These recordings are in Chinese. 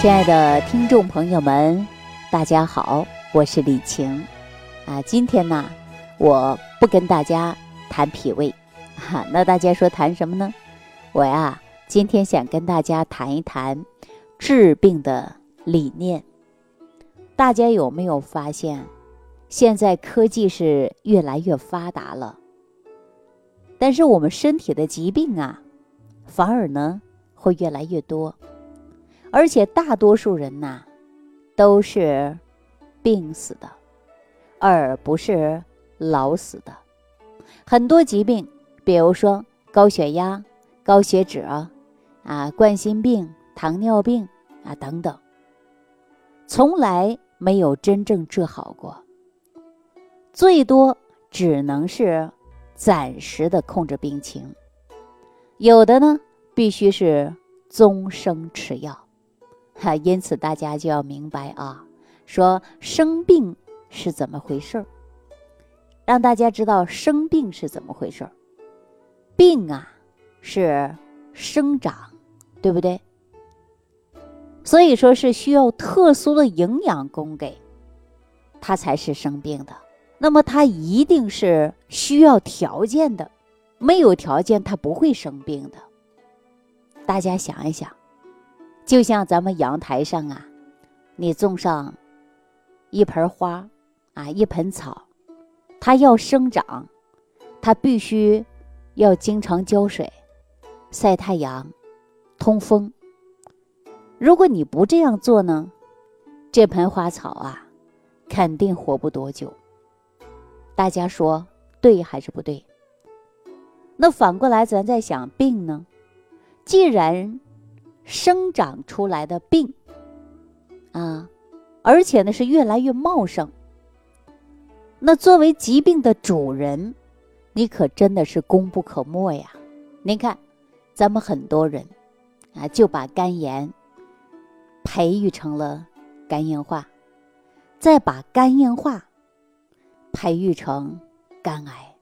亲爱的听众朋友们，大家好，我是李晴。啊，今天呢，我不跟大家谈脾胃，哈，那大家说谈什么呢？我呀，今天想跟大家谈一谈治病的理念。大家有没有发现，现在科技是越来越发达了，但是我们身体的疾病啊，反而呢会越来越多。而且大多数人呐，都是病死的，而不是老死的。很多疾病，比如说高血压、高血脂啊，啊，冠心病、糖尿病啊等等，从来没有真正治好过，最多只能是暂时的控制病情，有的呢必须是终生吃药。哈，因此大家就要明白啊，说生病是怎么回事儿，让大家知道生病是怎么回事儿。病啊，是生长，对不对？所以说是需要特殊的营养供给，它才是生病的。那么它一定是需要条件的，没有条件它不会生病的。大家想一想。就像咱们阳台上啊，你种上一盆花啊，一盆草，它要生长，它必须要经常浇水、晒太阳、通风。如果你不这样做呢，这盆花草啊，肯定活不多久。大家说对还是不对？那反过来，咱再想病呢，既然。生长出来的病，啊，而且呢是越来越茂盛。那作为疾病的主人，你可真的是功不可没呀！您看，咱们很多人啊，就把肝炎培育成了肝硬化，再把肝硬化培育成肝癌，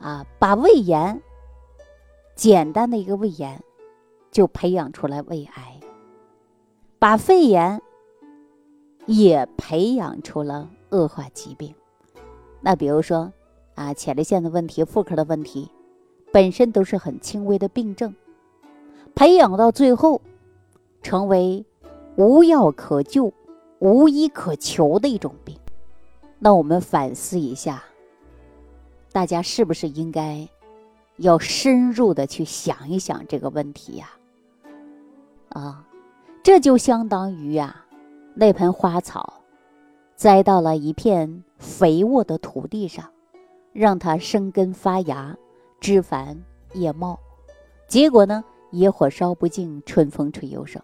啊，把胃炎简单的一个胃炎。就培养出来胃癌，把肺炎也培养出了恶化疾病。那比如说啊，前列腺的问题、妇科的问题，本身都是很轻微的病症，培养到最后，成为无药可救、无医可求的一种病。那我们反思一下，大家是不是应该要深入的去想一想这个问题呀？啊这就相当于呀，那盆花草栽到了一片肥沃的土地上，让它生根发芽、枝繁叶茂。结果呢，野火烧不尽，春风吹又生。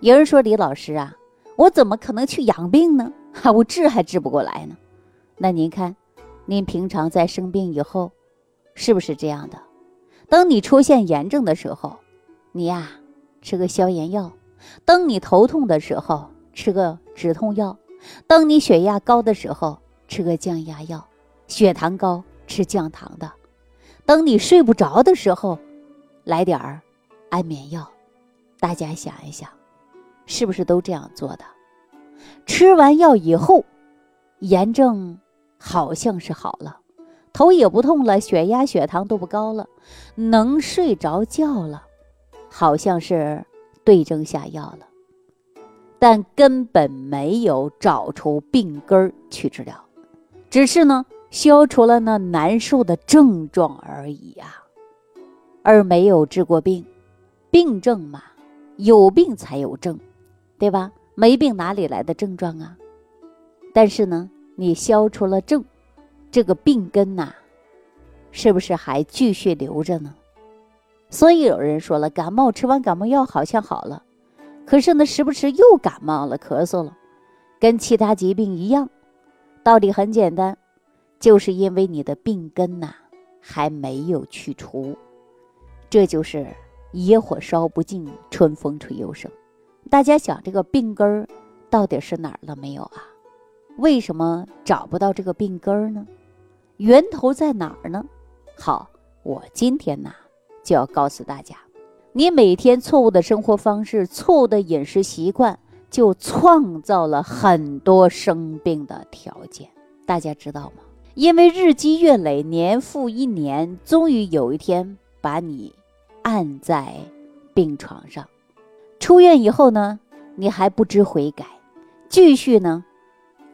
有人说：“李老师啊，我怎么可能去养病呢？哈，我治还治不过来呢。”那您看，您平常在生病以后，是不是这样的？当你出现炎症的时候，你呀。吃个消炎药，当你头痛的时候吃个止痛药，当你血压高的时候吃个降压药，血糖高吃降糖的，当你睡不着的时候来点儿安眠药。大家想一想，是不是都这样做的？吃完药以后，炎症好像是好了，头也不痛了，血压血糖都不高了，能睡着觉了。好像是对症下药了，但根本没有找出病根儿去治疗，只是呢消除了那难受的症状而已呀，而没有治过病。病症嘛，有病才有症，对吧？没病哪里来的症状啊？但是呢，你消除了症，这个病根呐，是不是还继续留着呢？所以有人说了，感冒吃完感冒药好像好了，可是呢，时不时又感冒了，咳嗽了，跟其他疾病一样。道理很简单，就是因为你的病根呐还没有去除，这就是野火烧不尽，春风吹又生。大家想，这个病根儿到底是哪儿了没有啊？为什么找不到这个病根儿呢？源头在哪儿呢？好，我今天呢。就要告诉大家，你每天错误的生活方式、错误的饮食习惯，就创造了很多生病的条件。大家知道吗？因为日积月累，年复一年，终于有一天把你按在病床上。出院以后呢，你还不知悔改，继续呢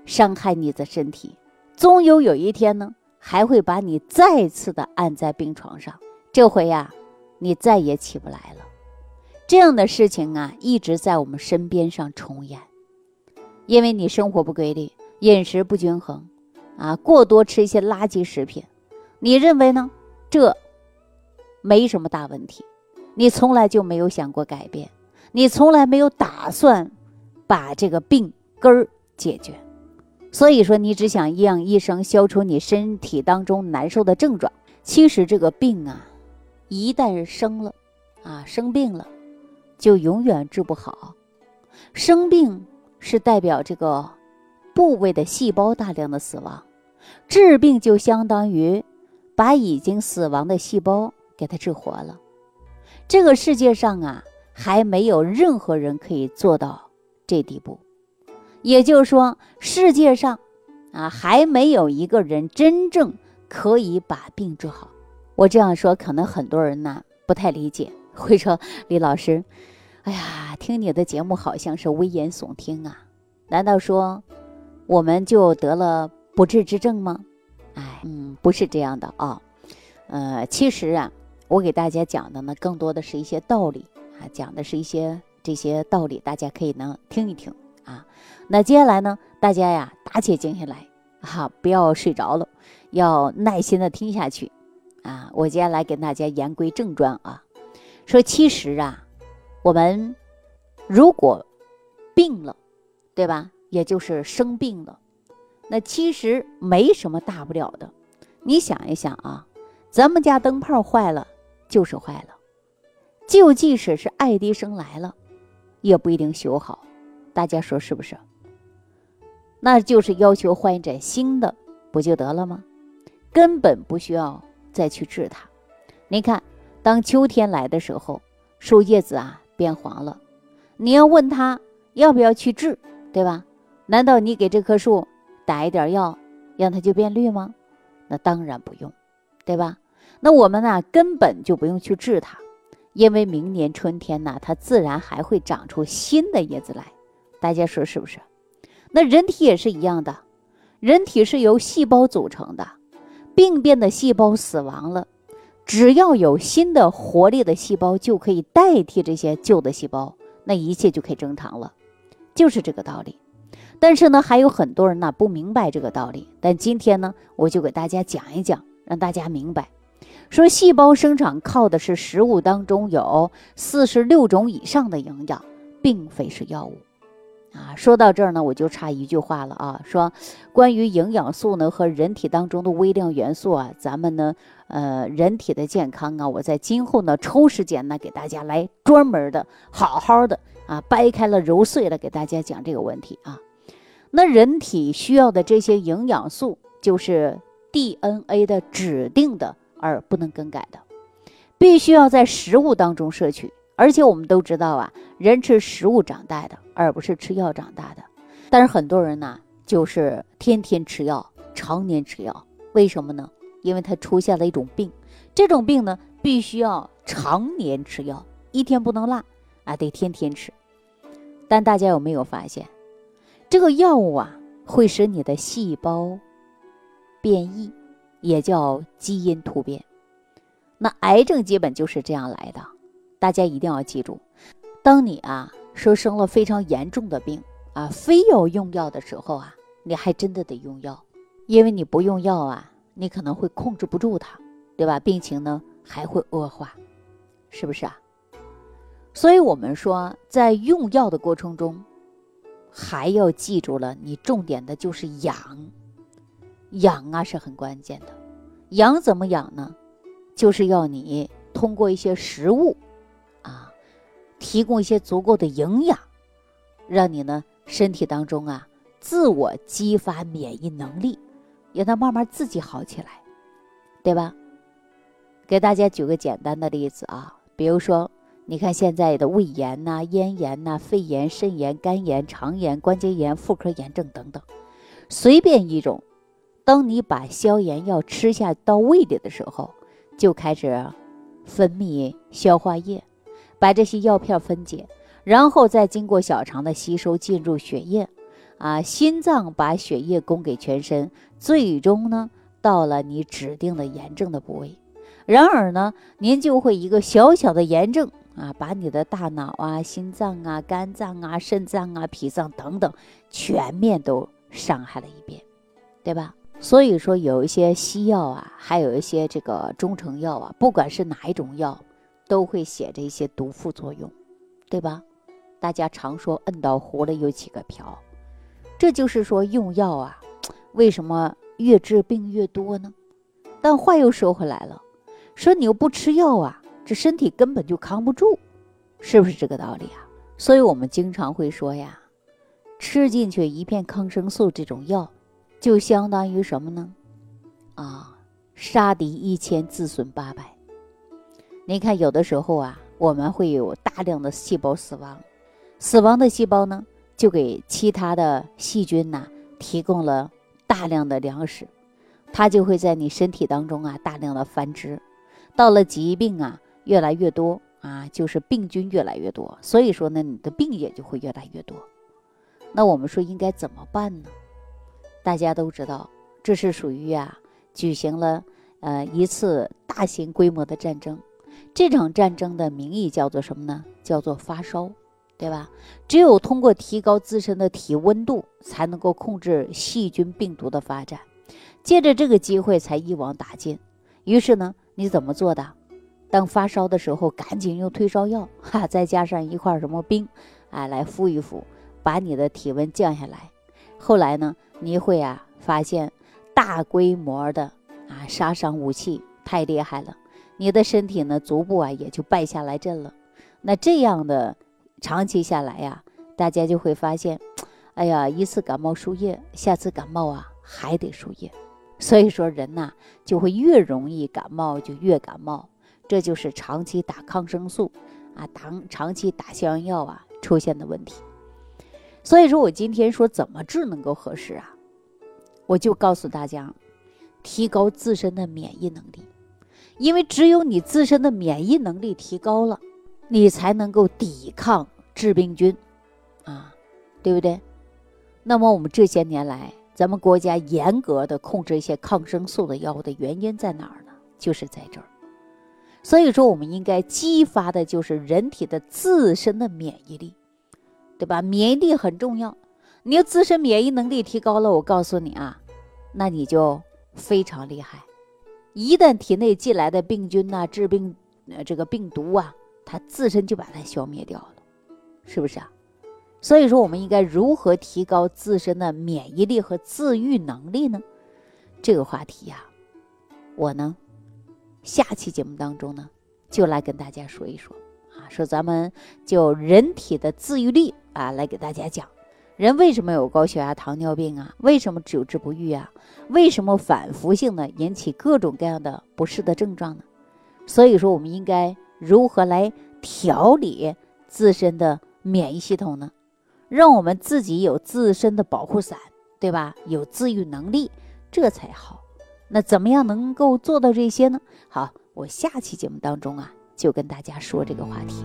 伤害你的身体。终有有一天呢，还会把你再次的按在病床上。这回呀，你再也起不来了。这样的事情啊，一直在我们身边上重演，因为你生活不规律，饮食不均衡。啊，过多吃一些垃圾食品，你认为呢？这没什么大问题，你从来就没有想过改变，你从来没有打算把这个病根儿解决，所以说你只想让医生消除你身体当中难受的症状。其实这个病啊，一旦生了，啊生病了，就永远治不好。生病是代表这个部位的细胞大量的死亡。治病就相当于把已经死亡的细胞给它治活了。这个世界上啊，还没有任何人可以做到这地步。也就是说，世界上啊，还没有一个人真正可以把病治好。我这样说，可能很多人呢不太理解，会说李老师，哎呀，听你的节目好像是危言耸听啊？难道说我们就得了？不治之症吗？哎，嗯，不是这样的啊。呃，其实啊，我给大家讲的呢，更多的是一些道理啊，讲的是一些这些道理，大家可以能听一听啊。那接下来呢，大家呀，打起精神来哈，不要睡着了，要耐心的听下去啊。我接下来给大家言归正传啊，说其实啊，我们如果病了，对吧？也就是生病了。那其实没什么大不了的，你想一想啊，咱们家灯泡坏了就是坏了，就即使是爱迪生来了，也不一定修好。大家说是不是？那就是要求换一盏新的不就得了吗？根本不需要再去治它。你看，当秋天来的时候，树叶子啊变黄了，你要问他要不要去治，对吧？难道你给这棵树？打一点药，让它就变绿吗？那当然不用，对吧？那我们呢，根本就不用去治它，因为明年春天呢，它自然还会长出新的叶子来。大家说是不是？那人体也是一样的，人体是由细胞组成的，病变的细胞死亡了，只要有新的活力的细胞，就可以代替这些旧的细胞，那一切就可以正常了，就是这个道理。但是呢，还有很多人呢不明白这个道理。但今天呢，我就给大家讲一讲，让大家明白。说细胞生长靠的是食物当中有四十六种以上的营养，并非是药物。啊，说到这儿呢，我就差一句话了啊。说关于营养素呢和人体当中的微量元素啊，咱们呢，呃，人体的健康啊，我在今后呢抽时间呢给大家来专门的好好的啊掰开了揉碎了给大家讲这个问题啊。那人体需要的这些营养素，就是 DNA 的指定的，而不能更改的，必须要在食物当中摄取。而且我们都知道啊，人吃食物长大的，而不是吃药长大的。但是很多人呢，就是天天吃药，常年吃药，为什么呢？因为他出现了一种病，这种病呢，必须要常年吃药，一天不能落啊，得天天吃。但大家有没有发现？这个药物啊，会使你的细胞变异，也叫基因突变。那癌症基本就是这样来的，大家一定要记住。当你啊说生了非常严重的病啊，非要用药的时候啊，你还真的得用药，因为你不用药啊，你可能会控制不住它，对吧？病情呢还会恶化，是不是啊？所以我们说，在用药的过程中。还要记住了，你重点的就是养，养啊是很关键的。养怎么养呢？就是要你通过一些食物，提供一些足够的营养，让你呢身体当中啊自我激发免疫能力，让它慢慢自己好起来，对吧？给大家举个简单的例子啊，比如说你看现在的胃炎呐、咽炎呐、肺炎、肾炎、肝炎、肠炎、关节炎、妇科炎症等等，随便一种，当你把消炎药吃下到胃里的时候，就开始分泌消化液，把这些药片分解，然后再经过小肠的吸收进入血液，啊，心脏把血液供给全身，最终呢。到了你指定的炎症的部位，然而呢，您就会一个小小的炎症啊，把你的大脑啊、心脏啊、肝脏啊、肾脏啊、脾脏等等全面都伤害了一遍，对吧？所以说，有一些西药啊，还有一些这个中成药啊，不管是哪一种药，都会写着一些毒副作用，对吧？大家常说摁到壶里有几个瓢，这就是说用药啊，为什么？越治病越多呢，但话又说回来了，说你又不吃药啊，这身体根本就扛不住，是不是这个道理啊？所以我们经常会说呀，吃进去一片抗生素这种药，就相当于什么呢？啊，杀敌一千，自损八百。你看有的时候啊，我们会有大量的细胞死亡，死亡的细胞呢，就给其他的细菌呐提供了。大量的粮食，它就会在你身体当中啊大量的繁殖，到了疾病啊越来越多啊，就是病菌越来越多，所以说呢，你的病也就会越来越多。那我们说应该怎么办呢？大家都知道，这是属于啊举行了呃一次大型规模的战争，这场战争的名义叫做什么呢？叫做发烧。对吧？只有通过提高自身的体温度，才能够控制细菌病毒的发展。借着这个机会，才一网打尽。于是呢，你怎么做的？当发烧的时候，赶紧用退烧药，哈，再加上一块什么冰，啊，来敷一敷，把你的体温降下来。后来呢，你会啊发现大规模的啊杀伤武器太厉害了，你的身体呢逐步啊也就败下来阵了。那这样的。长期下来呀，大家就会发现，哎呀，一次感冒输液，下次感冒啊还得输液，所以说人呐就会越容易感冒就越感冒，这就是长期打抗生素啊，长长期打消炎药啊出现的问题。所以说我今天说怎么治能够合适啊，我就告诉大家，提高自身的免疫能力，因为只有你自身的免疫能力提高了。你才能够抵抗致病菌，啊，对不对？那么我们这些年来，咱们国家严格的控制一些抗生素的药物的原因在哪儿呢？就是在这儿。所以说，我们应该激发的就是人体的自身的免疫力，对吧？免疫力很重要。你要自身免疫能力提高了，我告诉你啊，那你就非常厉害。一旦体内进来的病菌呐、致病呃这个病毒啊。它自身就把它消灭掉了，是不是啊？所以说，我们应该如何提高自身的免疫力和自愈能力呢？这个话题呀，我呢，下期节目当中呢，就来跟大家说一说啊，说咱们就人体的自愈力啊，来给大家讲，人为什么有高血压、糖尿病啊？为什么久治不愈啊？为什么反复性的引起各种各样的不适的症状呢？所以说，我们应该。如何来调理自身的免疫系统呢？让我们自己有自身的保护伞，对吧？有自愈能力，这才好。那怎么样能够做到这些呢？好，我下期节目当中啊，就跟大家说这个话题。